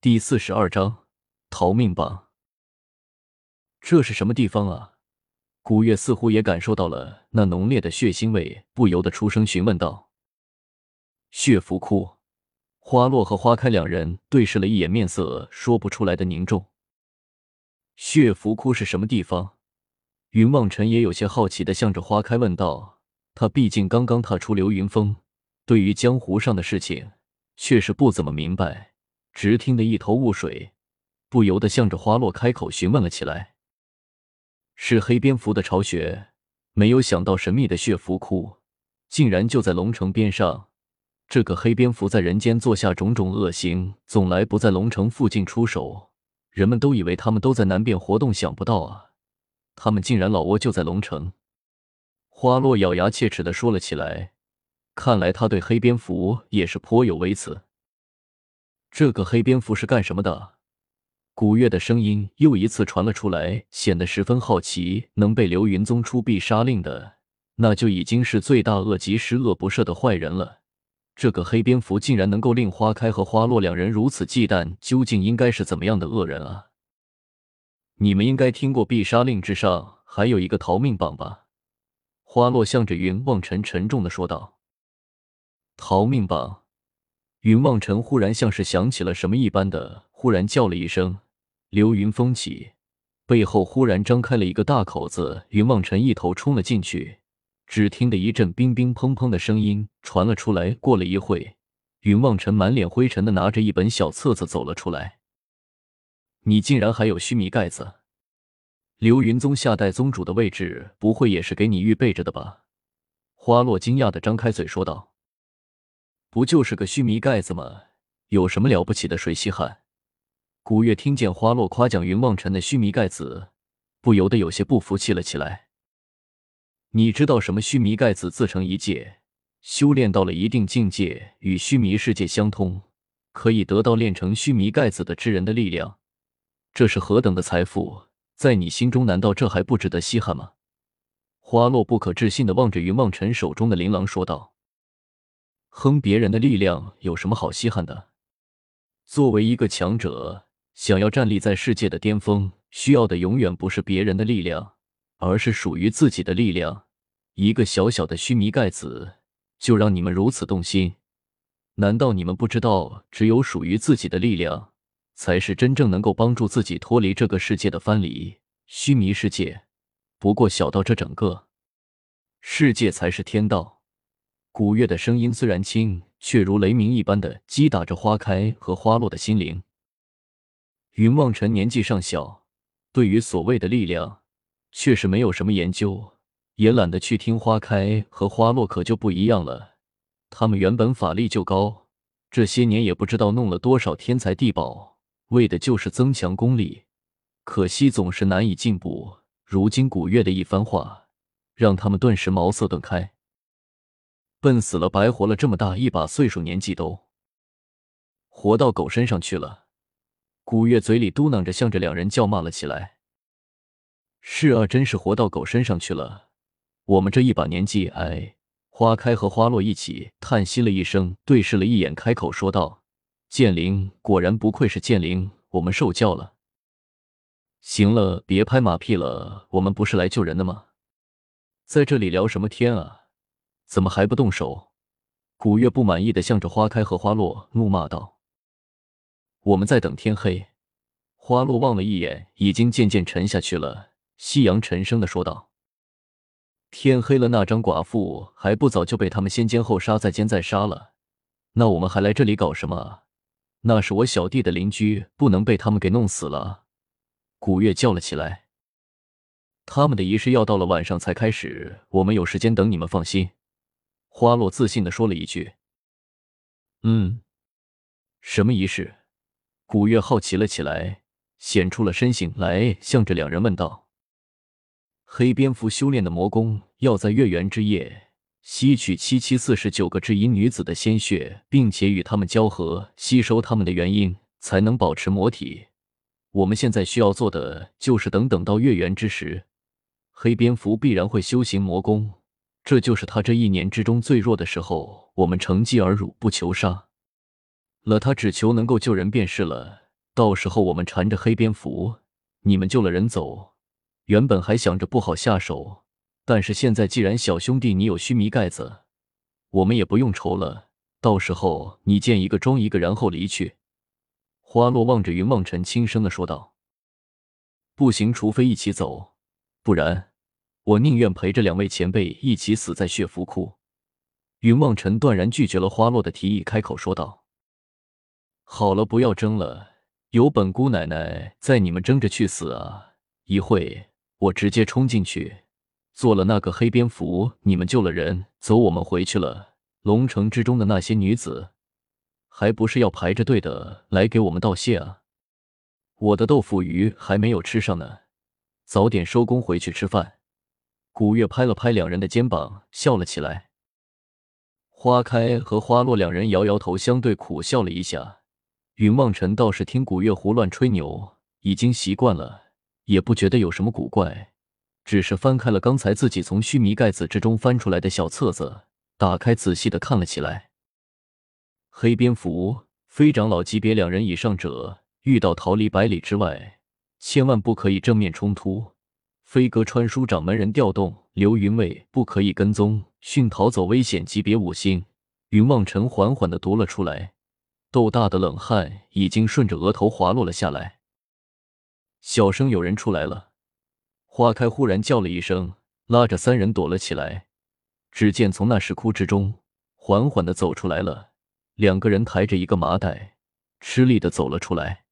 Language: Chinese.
第四十二章逃命榜。这是什么地方啊？古月似乎也感受到了那浓烈的血腥味，不由得出声询问道：“血符窟。”花落和花开两人对视了一眼，面色说不出来的凝重。血符窟是什么地方？云望尘也有些好奇的向着花开问道：“他毕竟刚刚踏出流云峰，对于江湖上的事情确实不怎么明白。”直听得一头雾水，不由得向着花落开口询问了起来：“是黑蝙蝠的巢穴？没有想到神秘的血符窟竟然就在龙城边上。这个黑蝙蝠在人间做下种种恶行，总来不在龙城附近出手。人们都以为他们都在南边活动，想不到啊，他们竟然老窝就在龙城。”花落咬牙切齿的说了起来：“看来他对黑蝙蝠也是颇有微词。”这个黑蝙蝠是干什么的？古月的声音又一次传了出来，显得十分好奇。能被流云宗出必杀令的，那就已经是罪大恶极、十恶不赦的坏人了。这个黑蝙蝠竟然能够令花开和花落两人如此忌惮，究竟应该是怎么样的恶人啊？你们应该听过必杀令之上还有一个逃命榜吧？花落向着云望尘沉重的说道：“逃命榜。”云望尘忽然像是想起了什么一般的，忽然叫了一声：“流云风起！”背后忽然张开了一个大口子，云望尘一头冲了进去。只听得一阵冰冰砰砰的声音传了出来。过了一会，云望尘满脸灰尘的拿着一本小册子走了出来。你竟然还有须弥盖子？流云宗下代宗主的位置，不会也是给你预备着的吧？花落惊讶的张开嘴说道。不就是个须弥盖子吗？有什么了不起的？谁稀罕？古月听见花落夸奖云望尘的须弥盖子，不由得有些不服气了起来。你知道什么？须弥盖子自成一界，修炼到了一定境界，与须弥世界相通，可以得到炼成须弥盖子的之人的力量。这是何等的财富，在你心中难道这还不值得稀罕吗？花落不可置信的望着云望尘手中的琳琅说道。哼，别人的力量有什么好稀罕的？作为一个强者，想要站立在世界的巅峰，需要的永远不是别人的力量，而是属于自己的力量。一个小小的须弥盖子，就让你们如此动心？难道你们不知道，只有属于自己的力量，才是真正能够帮助自己脱离这个世界的藩篱？须弥世界，不过小到这整个世界才是天道。古月的声音虽然轻，却如雷鸣一般的击打着花开和花落的心灵。云望尘年纪尚小，对于所谓的力量，确实没有什么研究，也懒得去听。花开和花落可就不一样了，他们原本法力就高，这些年也不知道弄了多少天才地宝，为的就是增强功力，可惜总是难以进步。如今古月的一番话，让他们顿时茅塞顿开。笨死了，白活了这么大一把岁数，年纪都活到狗身上去了。古月嘴里嘟囔着，向着两人叫骂了起来：“是啊，真是活到狗身上去了。我们这一把年纪，哎。”花开和花落一起叹息了一声，对视了一眼，开口说道：“剑灵，果然不愧是剑灵，我们受教了。行了，别拍马屁了，我们不是来救人的吗？在这里聊什么天啊？”怎么还不动手？古月不满意的向着花开和花落怒骂道：“我们在等天黑。”花落望了一眼已经渐渐沉下去了夕阳，沉声的说道：“天黑了，那张寡妇还不早就被他们先奸后杀，再奸再杀了？那我们还来这里搞什么？那是我小弟的邻居，不能被他们给弄死了。”古月叫了起来：“他们的仪式要到了晚上才开始，我们有时间等你们，放心。”花落自信的说了一句：“嗯，什么仪式？”古月好奇了起来，显出了身形来，向着两人问道：“黑蝙蝠修炼的魔功，要在月圆之夜吸取七七四十九个至阴女子的鲜血，并且与他们交合，吸收他们的元婴，才能保持魔体。我们现在需要做的，就是等等到月圆之时，黑蝙蝠必然会修行魔功。”这就是他这一年之中最弱的时候，我们乘机而入，不求杀了他，只求能够救人便是了。到时候我们缠着黑蝙蝠，你们救了人走。原本还想着不好下手，但是现在既然小兄弟你有须弥盖子，我们也不用愁了。到时候你见一个装一个，然后离去。花落望着云望尘，轻声的说道：“不行，除非一起走，不然我宁愿陪着两位前辈一起死在血符库。”云望尘断然拒绝了花落的提议，开口说道：“好了，不要争了，有本姑奶奶在，你们争着去死啊！一会我直接冲进去，做了那个黑蝙蝠，你们救了人，走，我们回去了。龙城之中的那些女子，还不是要排着队的来给我们道谢啊！我的豆腐鱼还没有吃上呢，早点收工回去吃饭。”古月拍了拍两人的肩膀，笑了起来。花开和花落两人摇摇头，相对苦笑了一下。云望尘倒是听古月胡乱吹牛，已经习惯了，也不觉得有什么古怪，只是翻开了刚才自己从须弥盖子之中翻出来的小册子，打开仔细的看了起来。黑蝙蝠、飞长老级别两人以上者，遇到逃离百里之外，千万不可以正面冲突。飞鸽传书掌门人调动，刘云卫不可以跟踪。迅逃走，危险级别五星。云望尘缓缓的读了出来，豆大的冷汗已经顺着额头滑落了下来。小声，有人出来了。花开忽然叫了一声，拉着三人躲了起来。只见从那石窟之中缓缓的走出来了两个人，抬着一个麻袋，吃力的走了出来。